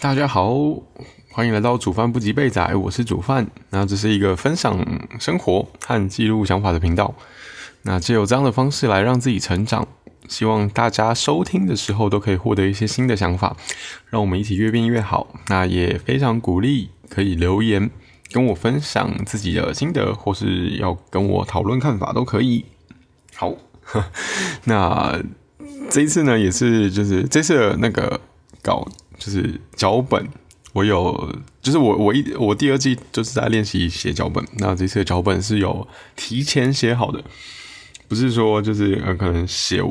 大家好，欢迎来到煮饭不及被仔，我是煮饭。那这是一个分享生活和记录想法的频道。那借由这样的方式来让自己成长，希望大家收听的时候都可以获得一些新的想法，让我们一起越变越好。那也非常鼓励可以留言跟我分享自己的心得，或是要跟我讨论看法都可以。好，那这一次呢，也是就是这次的那个稿。就是脚本，我有，就是我我一我第二季就是在练习写脚本。那这次的脚本是有提前写好的，不是说就是呃可能写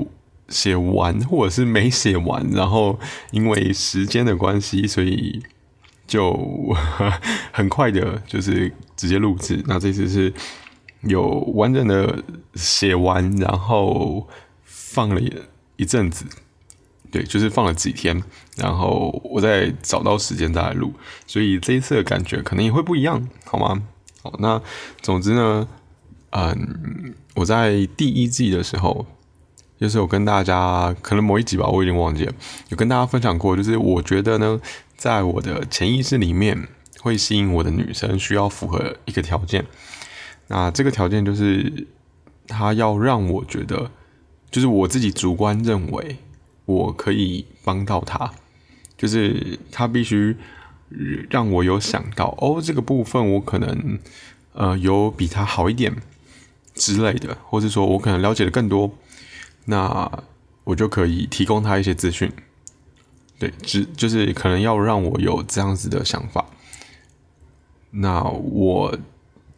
写完或者是没写完，然后因为时间的关系，所以就 很快的，就是直接录制。那这次是有完整的写完，然后放了一阵子。对，就是放了几天，然后我再找到时间再来录，所以这一次的感觉可能也会不一样，好吗？好，那总之呢，嗯，我在第一季的时候，就是有跟大家，可能某一集吧，我已经忘记了，有跟大家分享过，就是我觉得呢，在我的潜意识里面，会吸引我的女生需要符合一个条件，那这个条件就是她要让我觉得，就是我自己主观认为。我可以帮到他，就是他必须让我有想到哦，这个部分我可能呃有比他好一点之类的，或者说我可能了解的更多，那我就可以提供他一些资讯。对，只就是可能要让我有这样子的想法，那我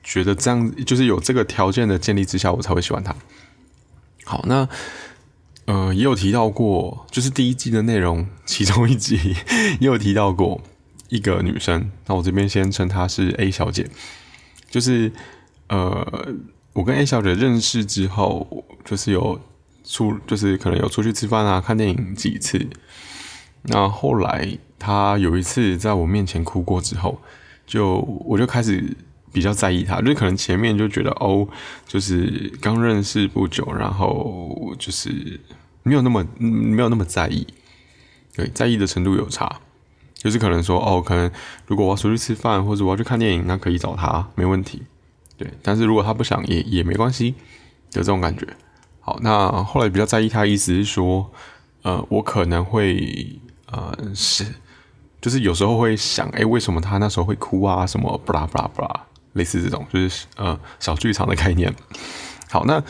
觉得这样就是有这个条件的建立之下，我才会喜欢他。好，那。呃，也有提到过，就是第一季的内容，其中一集也有提到过一个女生。那我这边先称她是 A 小姐。就是呃，我跟 A 小姐认识之后，就是有出，就是可能有出去吃饭啊、看电影几次。那后来她有一次在我面前哭过之后，就我就开始比较在意她，就可能前面就觉得哦，就是刚认识不久，然后就是。没有那么没有那么在意，对，在意的程度有差，就是可能说哦，可能如果我要出去吃饭或者我要去看电影，那可以找他没问题，对。但是如果他不想也也没关系，有这种感觉。好，那后来比较在意他，意思是说，呃，我可能会呃是，就是有时候会想，哎，为什么他那时候会哭啊？什么布拉布拉布拉，类似这种，就是呃小剧场的概念。好，那。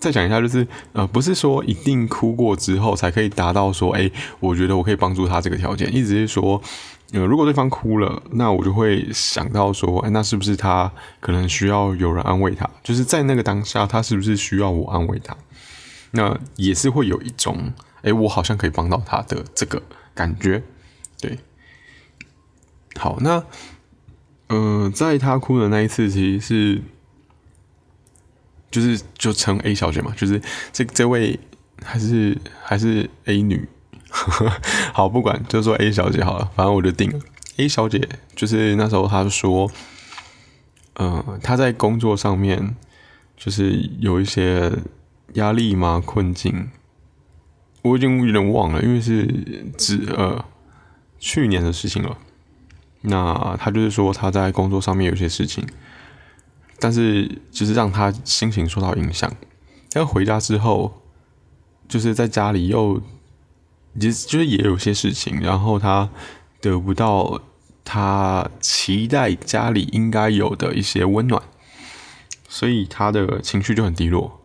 再讲一下，就是呃，不是说一定哭过之后才可以达到说，哎，我觉得我可以帮助他这个条件。意思是说，呃，如果对方哭了，那我就会想到说，哎，那是不是他可能需要有人安慰他？就是在那个当下，他是不是需要我安慰他？那也是会有一种，哎，我好像可以帮到他的这个感觉。对，好，那呃，在他哭的那一次，其实是。就是就称 A 小姐嘛，就是这这位还是还是 A 女，好不管就说 A 小姐好了，反正我就定了 A 小姐。就是那时候她说，嗯，她在工作上面就是有一些压力嘛困境，我已经有点忘了，因为是指呃去年的事情了。那他就是说他在工作上面有些事情。但是，就是让他心情受到影响。他回家之后，就是在家里又，其实就是也有些事情，然后他得不到他期待家里应该有的一些温暖，所以他的情绪就很低落。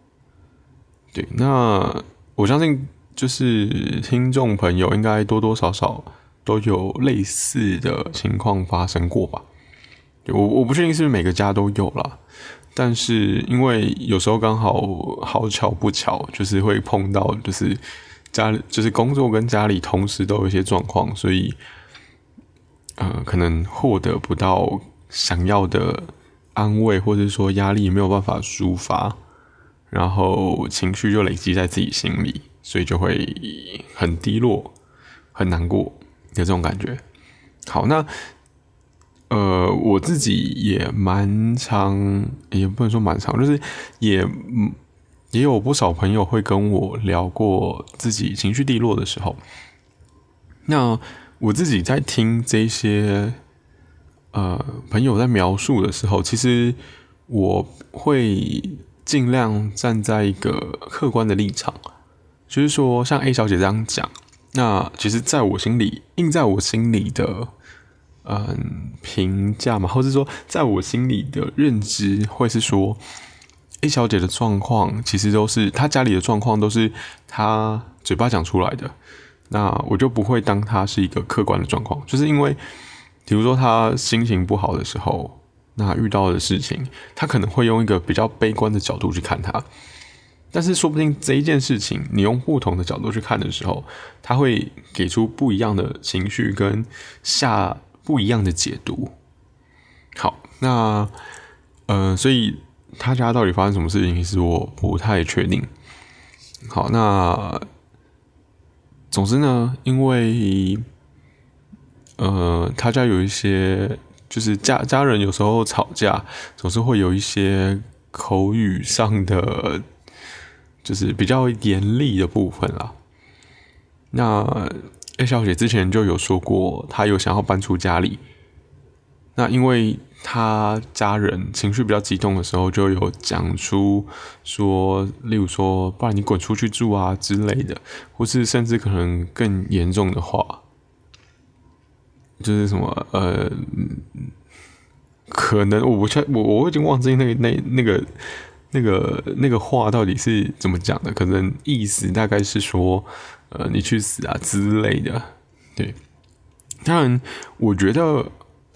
对，那我相信，就是听众朋友应该多多少少都有类似的情况发生过吧。我我不确定是不是每个家都有了，但是因为有时候刚好好巧不巧，就是会碰到，就是家里就是工作跟家里同时都有一些状况，所以呃，可能获得不到想要的安慰，或者说压力没有办法抒发，然后情绪就累积在自己心里，所以就会很低落、很难过有这种感觉。好，那。呃，我自己也蛮常，也不能说蛮常，就是也嗯也有不少朋友会跟我聊过自己情绪低落的时候。那我自己在听这些呃朋友在描述的时候，其实我会尽量站在一个客观的立场，就是说像 A 小姐这样讲，那其实在我心里印在我心里的。嗯，评价嘛，或者说，在我心里的认知，会是说，A 小姐的状况其实都是她家里的状况，都是她嘴巴讲出来的。那我就不会当她是一个客观的状况，就是因为，比如说她心情不好的时候，那遇到的事情，她可能会用一个比较悲观的角度去看她。但是说不定这一件事情，你用不同的角度去看的时候，他会给出不一样的情绪跟下。不一样的解读。好，那呃，所以他家到底发生什么事情，其实我不太确定。好，那总之呢，因为呃，他家有一些，就是家家人有时候吵架，总是会有一些口语上的，就是比较严厉的部分啦。那 A 小姐之前就有说过，她有想要搬出家里。那因为她家人情绪比较激动的时候，就有讲出说，例如说，不然你滚出去住啊之类的，或是甚至可能更严重的话，就是什么呃，可能我不确我我已经忘记那那那个那个那个话到底是怎么讲的，可能意思大概是说。呃，你去死啊之类的，对。当然，我觉得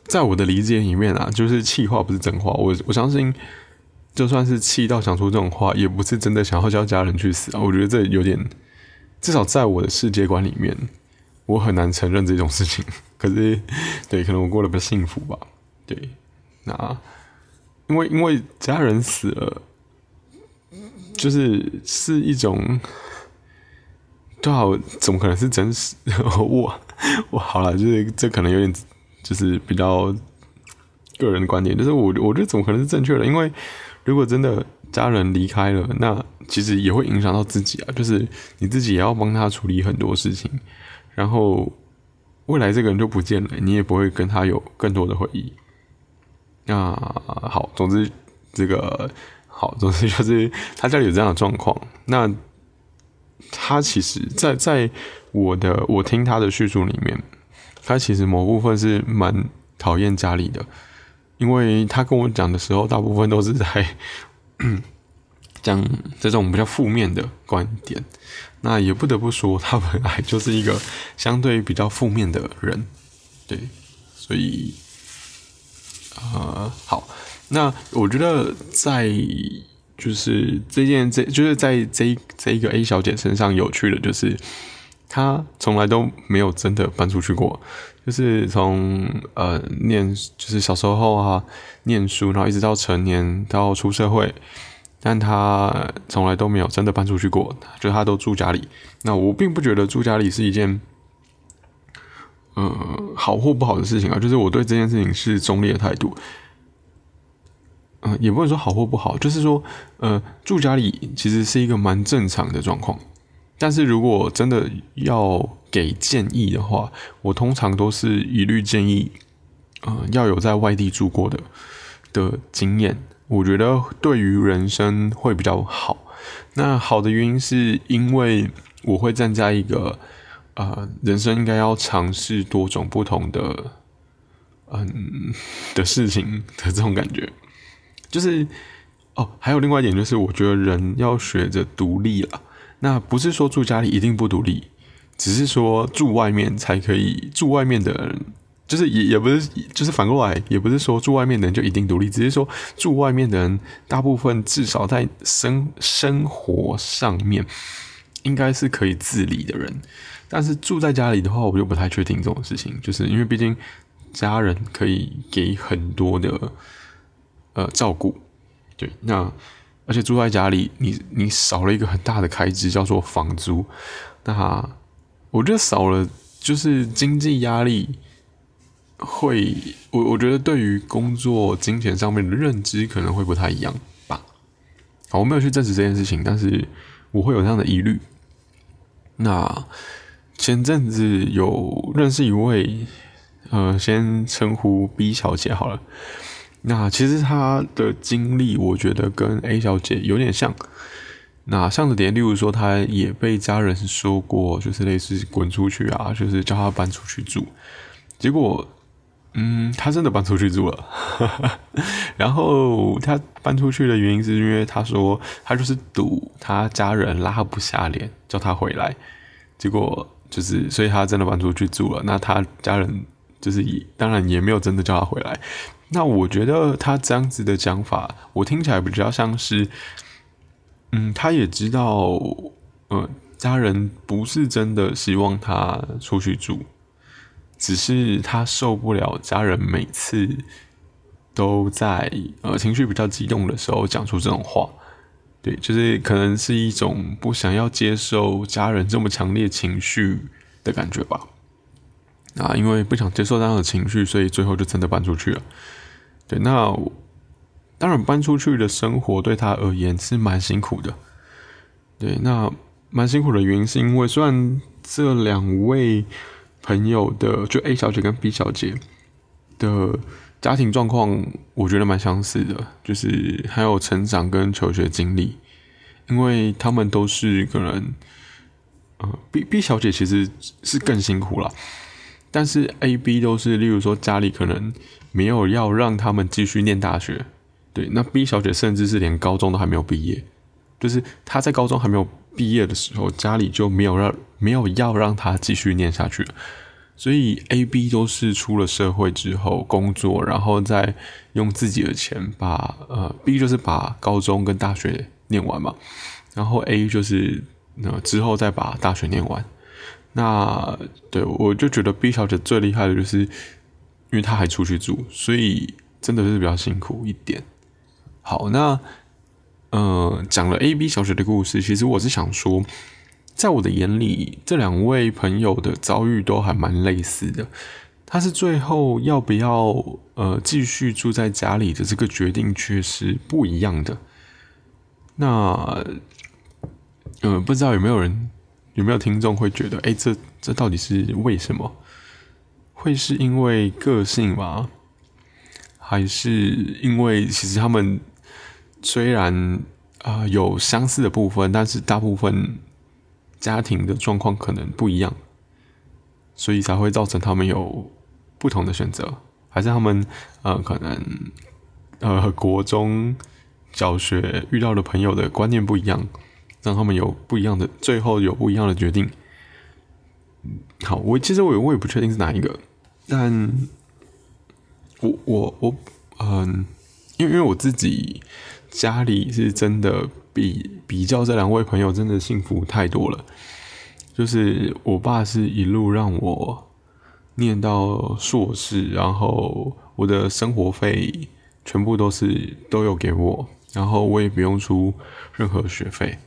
在我的理解里面啊，就是气话不是真话。我我相信，就算是气到想出这种话，也不是真的想要叫家人去死啊。我觉得这有点，至少在我的世界观里面，我很难承认这种事情。可是，对，可能我过得不幸福吧。对，那因为因为家人死了，就是是一种。对啊，怎么可能是真实？我我好了，就是这可能有点，就是比较个人观点。就是我我觉得怎么可能是正确的？因为如果真的家人离开了，那其实也会影响到自己啊。就是你自己也要帮他处理很多事情，然后未来这个人就不见了，你也不会跟他有更多的回忆。那好，总之这个好，总 之就是他家里有这样的状况，那。他其实，在在我的我听他的叙述里面，他其实某部分是蛮讨厌家里的，因为他跟我讲的时候，大部分都是在 讲这种比较负面的观点。那也不得不说，他本来就是一个相对比较负面的人，对，所以，呃，好，那我觉得在。就是这件，这就是在这这一个 A 小姐身上有趣的，就是她从来都没有真的搬出去过。就是从呃念，就是小时候啊念书，然后一直到成年到出社会，但她从来都没有真的搬出去过，就她都住家里。那我并不觉得住家里是一件呃好或不好的事情啊，就是我对这件事情是中立的态度。嗯，也不能说好或不好，就是说，呃，住家里其实是一个蛮正常的状况。但是如果真的要给建议的话，我通常都是一律建议，呃，要有在外地住过的的经验，我觉得对于人生会比较好。那好的原因是因为我会站在一个，呃，人生应该要尝试多种不同的，嗯 的事情的这种感觉。就是哦，还有另外一点就是，我觉得人要学着独立了。那不是说住家里一定不独立，只是说住外面才可以。住外面的人，就是也也不是，就是反过来，也不是说住外面的人就一定独立，只是说住外面的人，大部分至少在生生活上面应该是可以自理的人。但是住在家里的话，我就不太确定这种事情，就是因为毕竟家人可以给很多的。呃，照顾，对，那而且住在家里，你你少了一个很大的开支，叫做房租。那我觉得少了，就是经济压力会，我我觉得对于工作金钱上面的认知可能会不太一样吧。好，我没有去证实这件事情，但是我会有这样的疑虑。那前阵子有认识一位，呃，先称呼 B 小姐好了。那其实她的经历，我觉得跟 A 小姐有点像。那像的点，例如说，她也被家人说过，就是类似滚出去啊，就是叫她搬出去住。结果，嗯，她真的搬出去住了。然后她搬出去的原因是因为她说，她就是赌她家人拉不下脸叫她回来。结果就是，所以她真的搬出去住了。那她家人就是也当然也没有真的叫她回来。那我觉得他这样子的讲法，我听起来比较像是。嗯，他也知道，呃，家人不是真的希望他出去住，只是他受不了家人每次都在呃情绪比较激动的时候讲出这种话，对，就是可能是一种不想要接受家人这么强烈情绪的感觉吧。啊，因为不想接受这样的情绪，所以最后就真的搬出去了。对，那。当然，搬出去的生活对他而言是蛮辛苦的。对，那蛮辛苦的原因是因为，虽然这两位朋友的就 A 小姐跟 B 小姐的家庭状况，我觉得蛮相似的，就是还有成长跟求学经历，因为他们都是可能，呃，B B 小姐其实是更辛苦了，但是 A、B 都是，例如说家里可能没有要让他们继续念大学。对，那 B 小姐甚至是连高中都还没有毕业，就是她在高中还没有毕业的时候，家里就没有让没有要让她继续念下去所以 A、B 都是出了社会之后工作，然后再用自己的钱把呃 B 就是把高中跟大学念完嘛，然后 A 就是那之后再把大学念完。那对我就觉得 B 小姐最厉害的就是，因为她还出去住，所以真的是比较辛苦一点。好，那呃，讲了 A、B 小姐的故事，其实我是想说，在我的眼里，这两位朋友的遭遇都还蛮类似的。他是最后要不要呃继续住在家里的这个决定却是不一样的。那呃，不知道有没有人有没有听众会觉得，哎，这这到底是为什么？会是因为个性吗？还是因为其实他们？虽然啊有相似的部分，但是大部分家庭的状况可能不一样，所以才会造成他们有不同的选择。还是他们呃可能呃国中小学遇到的朋友的观念不一样，让他们有不一样的，最后有不一样的决定。好，我其实我我也不确定是哪一个，但我我我嗯，因为因为我自己。家里是真的比比较这两位朋友真的幸福太多了。就是我爸是一路让我念到硕士，然后我的生活费全部都是都有给我，然后我也不用出任何学费。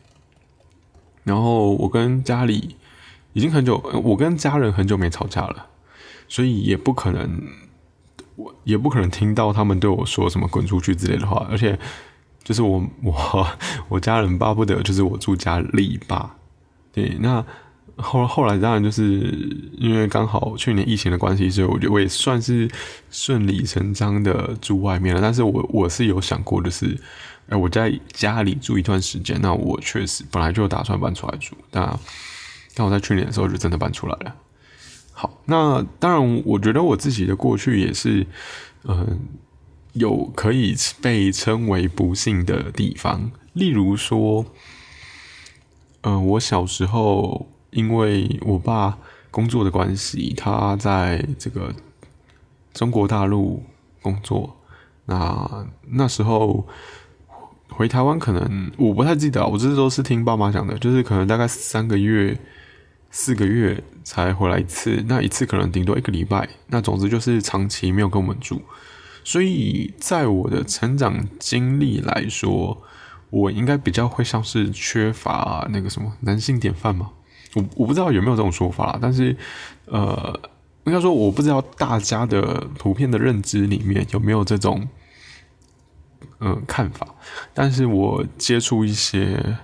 然后我跟家里已经很久，我跟家人很久没吵架了，所以也不可能，我也不可能听到他们对我说什么“滚出去”之类的话，而且。就是我我我家人巴不得就是我住家里吧，对，那后后来当然就是因为刚好去年疫情的关系，所以我觉得我也算是顺理成章的住外面了。但是我我是有想过，就是哎我在家里住一段时间，那我确实本来就打算搬出来住，但但我在去年的时候就真的搬出来了。好，那当然我觉得我自己的过去也是嗯。有可以被称为不幸的地方，例如说，嗯，我小时候因为我爸工作的关系，他在这个中国大陆工作，那那时候回台湾可能我不太记得，我这都是听爸妈讲的，就是可能大概三个月、四个月才回来一次，那一次可能顶多一个礼拜，那总之就是长期没有跟我们住。所以在我的成长经历来说，我应该比较会像是缺乏那个什么男性典范吗？我我不知道有没有这种说法，但是呃，应该说我不知道大家的普遍的认知里面有没有这种嗯看法。但是我接触一些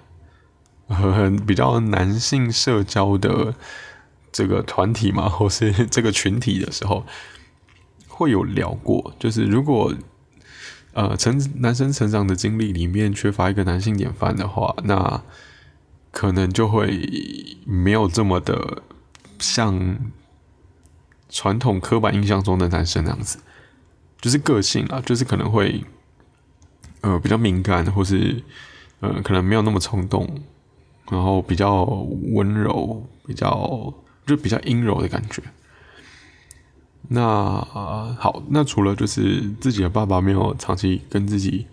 很比较男性社交的这个团体嘛，或是这个群体的时候，会有聊过，就是如果呃成男生成长的经历里面缺乏一个男性典范的话，那可能就会没有这么的像传统刻板印象中的男生那样子，就是个性啊，就是可能会呃比较敏感，或是呃可能没有那么冲动。然后比较温柔，比较就比较阴柔的感觉。那好，那除了就是自己的爸爸没有长期跟自己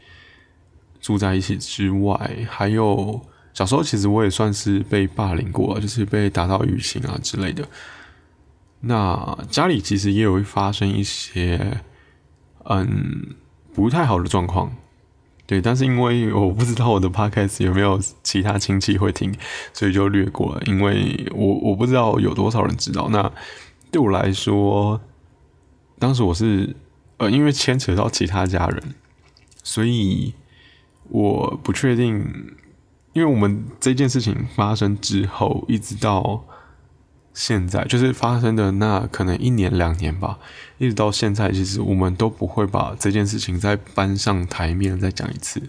住在一起之外，还有小时候其实我也算是被霸凌过，就是被打到淤青啊之类的。那家里其实也有会发生一些嗯不太好的状况。对，但是因为我不知道我的 podcast 有没有其他亲戚会听，所以就略过了。因为我我不知道有多少人知道。那对我来说，当时我是呃，因为牵扯到其他家人，所以我不确定。因为我们这件事情发生之后，一直到。现在就是发生的那可能一年两年吧，一直到现在，其实我们都不会把这件事情再搬上台面再讲一次，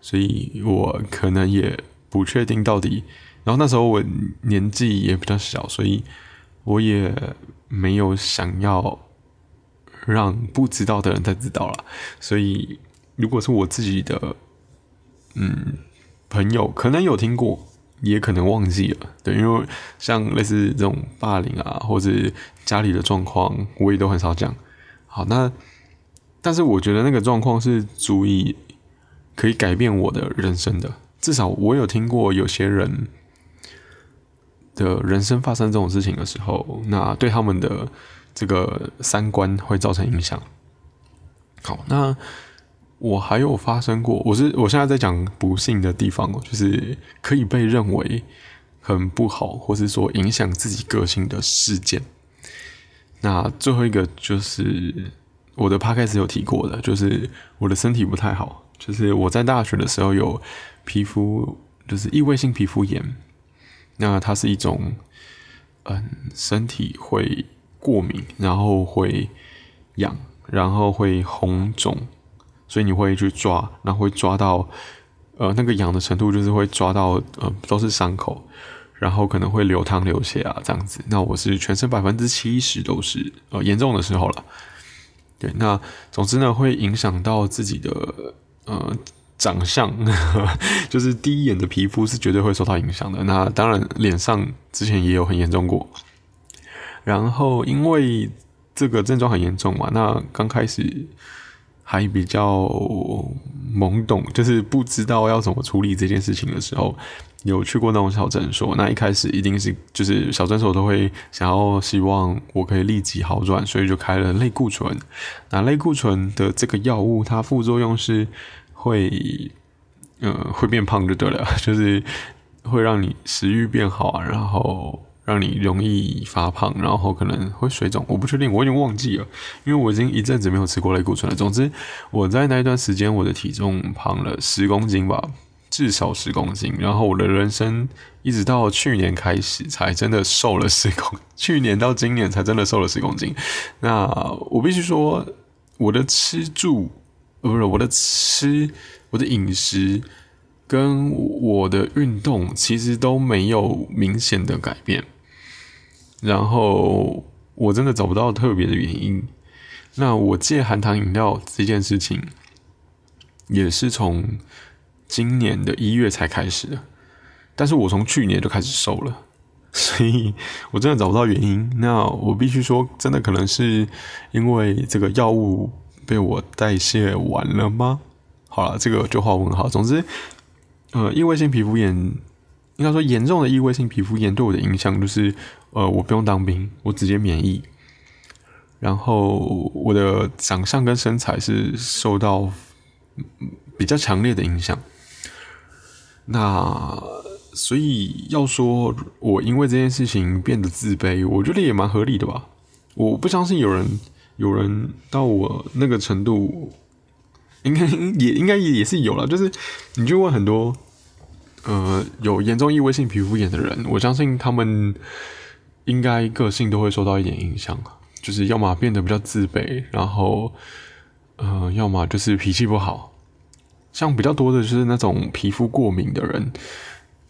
所以我可能也不确定到底。然后那时候我年纪也比较小，所以我也没有想要让不知道的人再知道了。所以如果是我自己的嗯朋友，可能有听过。也可能忘记了，对，因为像类似这种霸凌啊，或者家里的状况，我也都很少讲。好，那但是我觉得那个状况是足以可以改变我的人生的。至少我有听过有些人的人生发生这种事情的时候，那对他们的这个三观会造成影响。好，那。我还有发生过，我是我现在在讲不幸的地方，就是可以被认为很不好，或是说影响自己个性的事件。那最后一个就是我的 p 开始有提过的，就是我的身体不太好，就是我在大学的时候有皮肤就是异位性皮肤炎，那它是一种嗯身体会过敏，然后会痒，然后会红肿。所以你会去抓，然后会抓到，呃，那个痒的程度就是会抓到，呃，都是伤口，然后可能会流汤流血啊，这样子。那我是全身百分之七十都是，呃，严重的时候了。对，那总之呢，会影响到自己的，呃，长相，就是第一眼的皮肤是绝对会受到影响的。那当然，脸上之前也有很严重过。然后因为这个症状很严重嘛，那刚开始。还比较懵懂，就是不知道要怎么处理这件事情的时候，有去过那种小诊所。那一开始一定是就是小诊所都会想要希望我可以立即好转，所以就开了类固醇。那类固醇的这个药物，它副作用是会，呃，会变胖就对了，就是会让你食欲变好啊，然后。让你容易发胖，然后可能会水肿，我不确定，我已经忘记了，因为我已经一阵子没有吃过类固醇了。总之，我在那一段时间，我的体重胖了十公斤吧，至少十公斤。然后我的人生一直到去年开始，才真的瘦了十公，去年到今年才真的瘦了十公斤。那我必须说，我的吃住，呃不是我的吃，我的饮食。跟我的运动其实都没有明显的改变，然后我真的找不到特别的原因。那我戒含糖饮料这件事情，也是从今年的一月才开始的，但是我从去年就开始瘦了，所以我真的找不到原因。那我必须说，真的可能是因为这个药物被我代谢完了吗？好了，这个就画问号。总之。呃，异位性皮肤炎，应该说严重的异位性皮肤炎对我的影响就是，呃，我不用当兵，我直接免疫，然后我的长相跟身材是受到比较强烈的影响。那所以要说我因为这件事情变得自卑，我觉得也蛮合理的吧。我不相信有人有人到我那个程度，应该也应该也是有了，就是你就问很多。呃，有严重异位性皮肤炎的人，我相信他们应该个性都会受到一点影响，就是要么变得比较自卑，然后，呃，要么就是脾气不好。像比较多的就是那种皮肤过敏的人，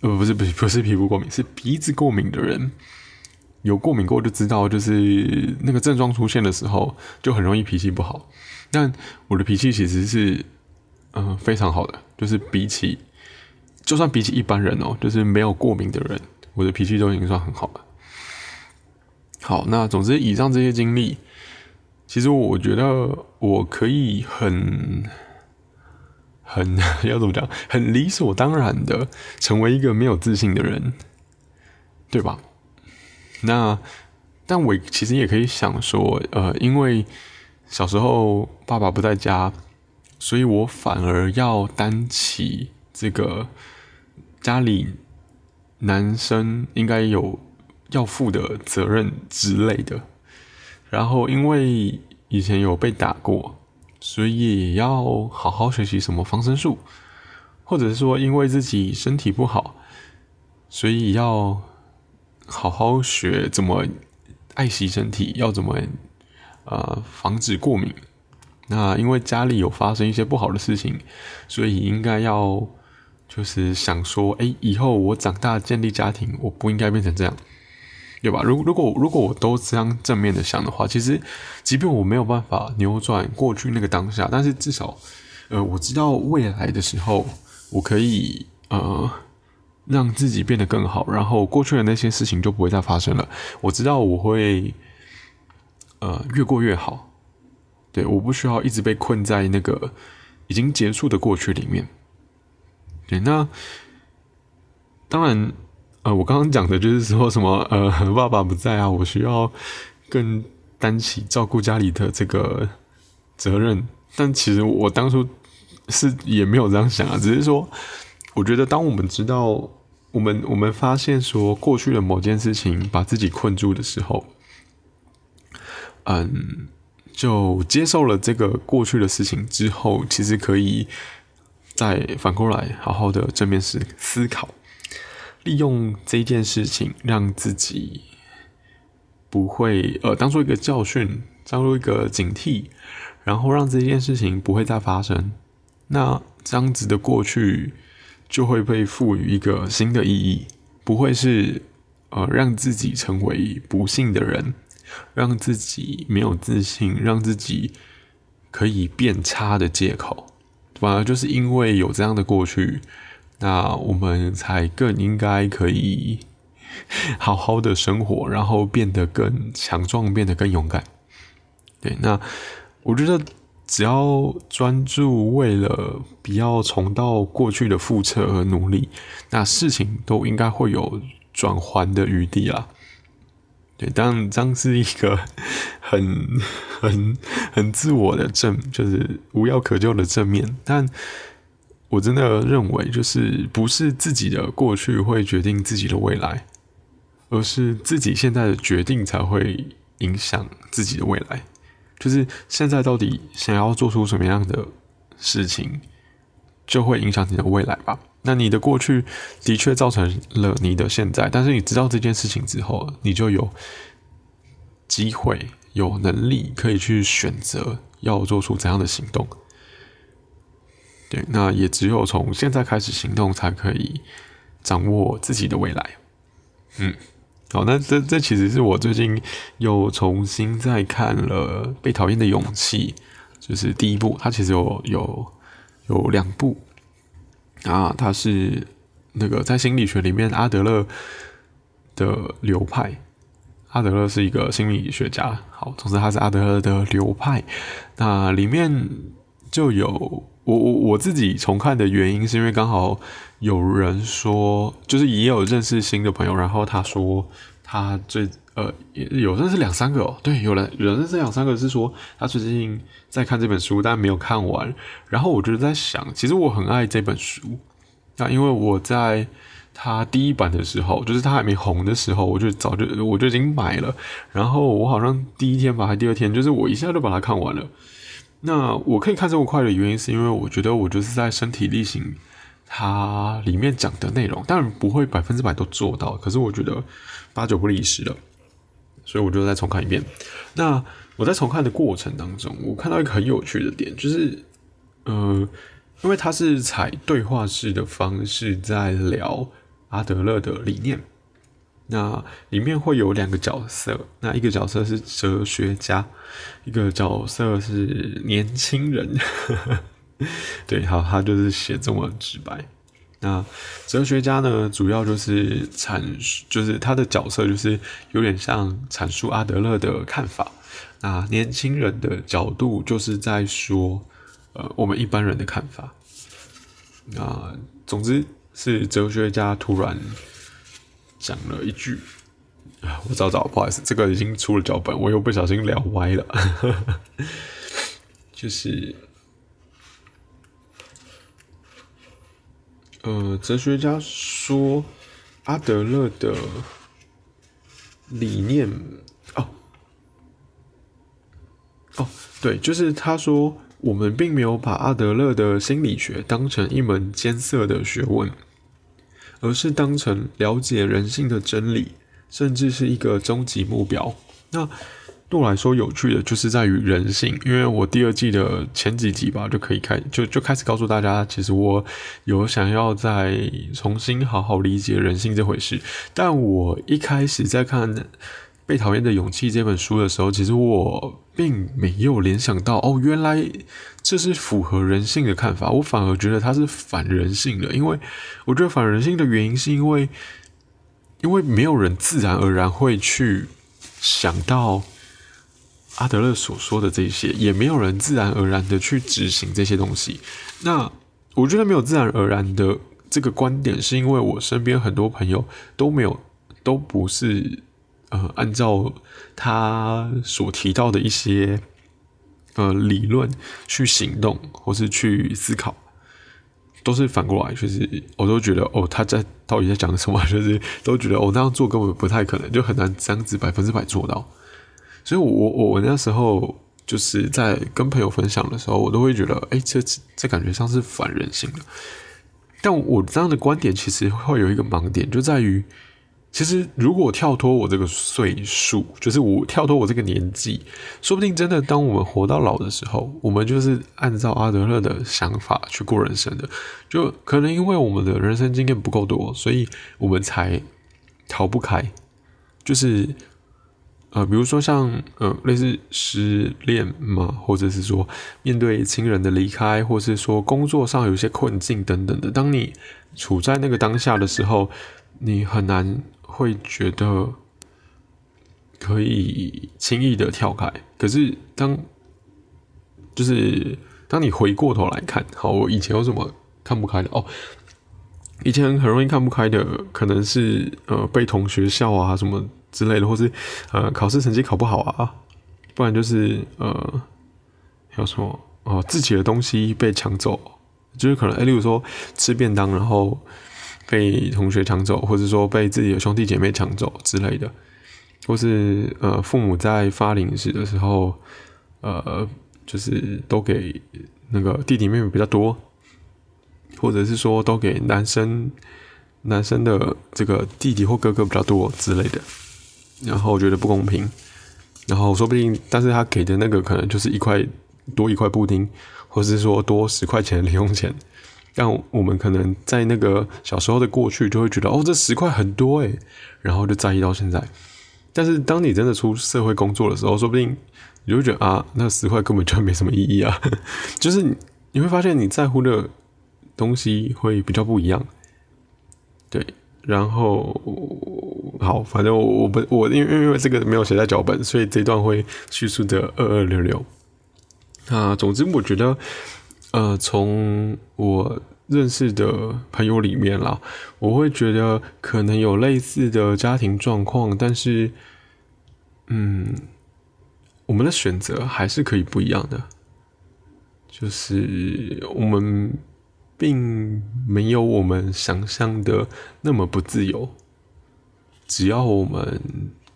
呃，不是不是不是皮肤过敏，是鼻子过敏的人。有过敏过就知道，就是那个症状出现的时候，就很容易脾气不好。但我的脾气其实是，嗯，非常好的，就是比起，就算比起一般人哦，就是没有过敏的人，我的脾气都已经算很好了。好，那总之以上这些经历，其实我觉得我可以很。很要怎么讲？很理所当然的成为一个没有自信的人，对吧？那但我其实也可以想说，呃，因为小时候爸爸不在家，所以我反而要担起这个家里男生应该有要负的责任之类的。然后因为以前有被打过。所以也要好好学习什么防身术，或者是说，因为自己身体不好，所以要好好学怎么爱惜身体，要怎么呃防止过敏。那因为家里有发生一些不好的事情，所以应该要就是想说，哎，以后我长大建立家庭，我不应该变成这样。对吧？如如果如果我都这样正面的想的话，其实，即便我没有办法扭转过去那个当下，但是至少，呃，我知道未来的时候，我可以呃让自己变得更好，然后过去的那些事情就不会再发生了。我知道我会呃越过越好，对，我不需要一直被困在那个已经结束的过去里面。对，那当然。呃，我刚刚讲的就是说什么 呃，爸爸不在啊，我需要更担起照顾家里的这个责任。但其实我当初是也没有这样想啊，只是说，我觉得当我们知道我们我们发现说过去的某件事情把自己困住的时候，嗯，就接受了这个过去的事情之后，其实可以再反过来好好的正面思思考。利用这件事情，让自己不会呃当做一个教训，当做一个警惕，然后让这件事情不会再发生。那这样子的过去就会被赋予一个新的意义，不会是呃让自己成为不幸的人，让自己没有自信，让自己可以变差的借口。反而就是因为有这样的过去。那我们才更应该可以 好好的生活，然后变得更强壮，变得更勇敢。对，那我觉得只要专注为了不要重蹈过去的覆辙而努力，那事情都应该会有转圜的余地啊。对，当然这样是一个很很很自我的正，就是无药可救的正面，但。我真的认为，就是不是自己的过去会决定自己的未来，而是自己现在的决定才会影响自己的未来。就是现在到底想要做出什么样的事情，就会影响你的未来吧。那你的过去的确造成了你的现在，但是你知道这件事情之后，你就有机会、有能力可以去选择要做出怎样的行动。对，那也只有从现在开始行动，才可以掌握自己的未来。嗯，好，那这这其实是我最近又重新再看了《被讨厌的勇气》，就是第一部，它其实有有有两部啊，他是那个在心理学里面阿德勒的流派，阿德勒是一个心理学家。好，总之他是阿德勒的流派，那里面就有。我我我自己重看的原因是因为刚好有人说，就是也有认识新的朋友，然后他说他最呃有认识两三个哦，对，有人有认识两三个是说他最近在看这本书，但没有看完。然后我就在想，其实我很爱这本书，那因为我在他第一版的时候，就是他还没红的时候，我就早就我就已经买了，然后我好像第一天吧，还第二天，就是我一下就把它看完了。那我可以看这么快的原因，是因为我觉得我就是在身体力行，它里面讲的内容，当然不会百分之百都做到，可是我觉得八九不离十了。所以我就再重看一遍。那我在重看的过程当中，我看到一个很有趣的点，就是呃，因为他是采对话式的方式在聊阿德勒的理念。那里面会有两个角色，那一个角色是哲学家，一个角色是年轻人。对，好，他就是写这么直白。那哲学家呢，主要就是阐，就是他的角色就是有点像阐述阿德勒的看法。那年轻人的角度就是在说，呃，我们一般人的看法。那总之是哲学家突然。讲了一句啊，我找找，不好意思，这个已经出了脚本，我又不小心聊歪了。就是，呃，哲学家说阿德勒的理念，哦，哦，对，就是他说我们并没有把阿德勒的心理学当成一门艰涩的学问。而是当成了解人性的真理，甚至是一个终极目标。那对我来说有趣的就是在于人性，因为我第二季的前几集吧，就可以开就就开始告诉大家，其实我有想要再重新好好理解人性这回事。但我一开始在看《被讨厌的勇气》这本书的时候，其实我并没有联想到，哦，原来。这是符合人性的看法，我反而觉得它是反人性的，因为我觉得反人性的原因是因为，因为没有人自然而然会去想到阿德勒所说的这些，也没有人自然而然的去执行这些东西。那我觉得没有自然而然的这个观点，是因为我身边很多朋友都没有，都不是呃按照他所提到的一些。呃，理论去行动或是去思考，都是反过来。就是我都觉得，哦，他在到底在讲什么？就是都觉得，哦，那样做根本不太可能，就很难这样子百分之百做到。所以，我我我那时候就是在跟朋友分享的时候，我都会觉得，哎，这这感觉像是反人性的。但我这样的观点其实会有一个盲点，就在于。其实，如果跳脱我这个岁数，就是我跳脱我这个年纪，说不定真的，当我们活到老的时候，我们就是按照阿德勒的想法去过人生的。就可能因为我们的人生经验不够多，所以我们才逃不开。就是呃，比如说像呃，类似失恋嘛，或者是说面对亲人的离开，或是说工作上有些困境等等的。当你处在那个当下的时候，你很难。会觉得可以轻易的跳开，可是当就是当你回过头来看，好，我以前有什么看不开的哦？以前很容易看不开的，可能是呃被同学笑啊什么之类的，或是呃考试成绩考不好啊，不然就是呃有什么哦自己的东西被抢走，就是可能哎，例如说吃便当，然后。被同学抢走，或者说被自己的兄弟姐妹抢走之类的，或是呃父母在发零食的时候，呃就是都给那个弟弟妹妹比较多，或者是说都给男生男生的这个弟弟或哥哥比较多之类的，然后我觉得不公平，然后说不定，但是他给的那个可能就是一块多一块布丁，或是说多十块钱零用钱。但我们可能在那个小时候的过去，就会觉得哦，这十块很多诶，然后就在意到现在。但是当你真的出社会工作的时候，说不定你会觉得啊，那十块根本就没什么意义啊。就是你会发现你在乎的东西会比较不一样。对，然后好，反正我不我因为因为这个没有写在脚本，所以这段会叙述的二二六六。啊，总之我觉得。呃，从我认识的朋友里面啦，我会觉得可能有类似的家庭状况，但是，嗯，我们的选择还是可以不一样的，就是我们并没有我们想象的那么不自由，只要我们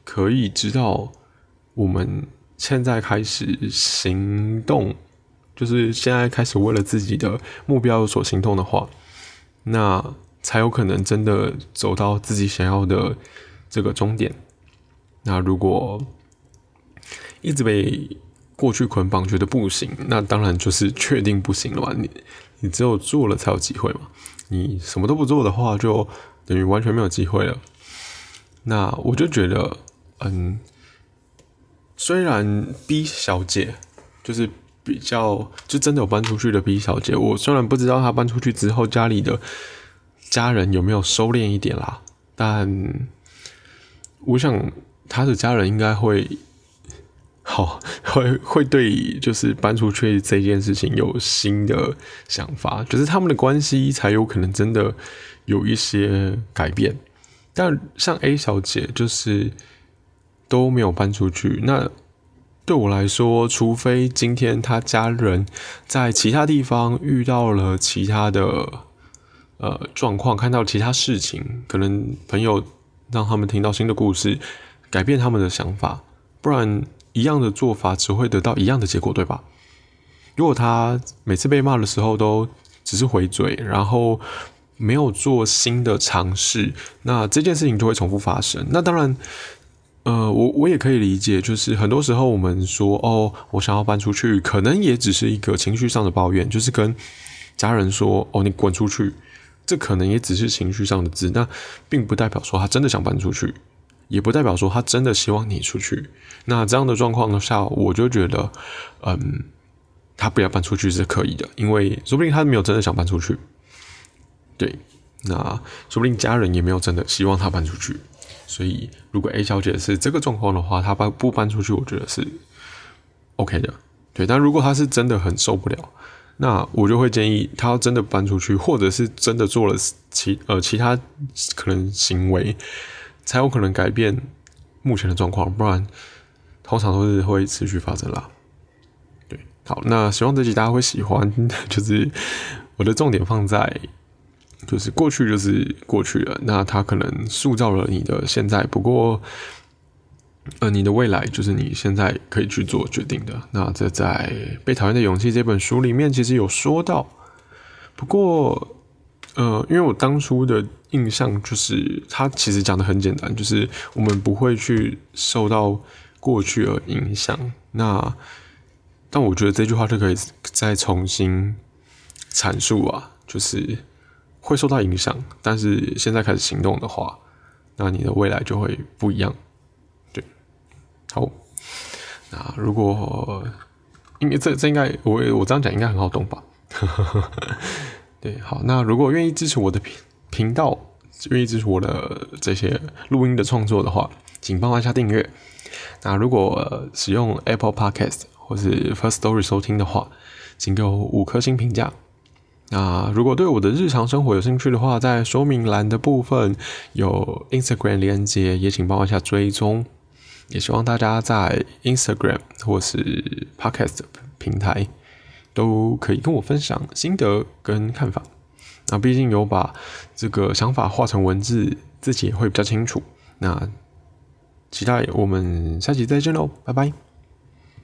可以知道，我们现在开始行动。就是现在开始为了自己的目标所行动的话，那才有可能真的走到自己想要的这个终点。那如果一直被过去捆绑，觉得不行，那当然就是确定不行了嘛。你你只有做了才有机会嘛。你什么都不做的话，就等于完全没有机会了。那我就觉得，嗯，虽然 B 小姐就是比较就真的有搬出去的 B 小姐，我虽然不知道她搬出去之后家里的家人有没有收敛一点啦，但我想她的家人应该会。好，会会对就是搬出去这件事情有新的想法，就是他们的关系才有可能真的有一些改变。但像 A 小姐就是都没有搬出去，那对我来说，除非今天她家人在其他地方遇到了其他的呃状况，看到其他事情，可能朋友让他们听到新的故事，改变他们的想法，不然。一样的做法只会得到一样的结果，对吧？如果他每次被骂的时候都只是回嘴，然后没有做新的尝试，那这件事情就会重复发生。那当然，呃，我我也可以理解，就是很多时候我们说哦，我想要搬出去，可能也只是一个情绪上的抱怨，就是跟家人说哦，你滚出去，这可能也只是情绪上的字，那并不代表说他真的想搬出去。也不代表说他真的希望你出去。那这样的状况下，我就觉得，嗯，他不要搬出去是可以的，因为说不定他没有真的想搬出去。对，那说不定家人也没有真的希望他搬出去。所以，如果 A 小姐是这个状况的话，她搬不搬出去，我觉得是 OK 的。对，但如果她是真的很受不了，那我就会建议她要真的搬出去，或者是真的做了其呃其他可能行为。才有可能改变目前的状况，不然通常都是会持续发生啦。对，好，那希望这集大家会喜欢，就是我的重点放在，就是过去就是过去了，那它可能塑造了你的现在，不过，呃，你的未来就是你现在可以去做决定的。那这在《被讨厌的勇气》这本书里面其实有说到，不过。呃，因为我当初的印象就是，他其实讲的很简单，就是我们不会去受到过去而影响。那，但我觉得这句话就可以再重新阐述啊，就是会受到影响，但是现在开始行动的话，那你的未来就会不一样。对，好，那如果，应该这这应该我我这样讲应该很好懂吧？对，好，那如果愿意支持我的频频道，愿意支持我的这些录音的创作的话，请帮我按下订阅。那如果使用 Apple Podcast 或是 First Story 收听的话，请给我五颗星评价。那如果对我的日常生活有兴趣的话，在说明栏的部分有 Instagram 连接，也请帮我按下追踪。也希望大家在 Instagram 或是 Podcast 平台。都可以跟我分享心得跟看法。那毕竟有把这个想法化成文字，自己也会比较清楚。那期待我们下期再见喽，拜拜。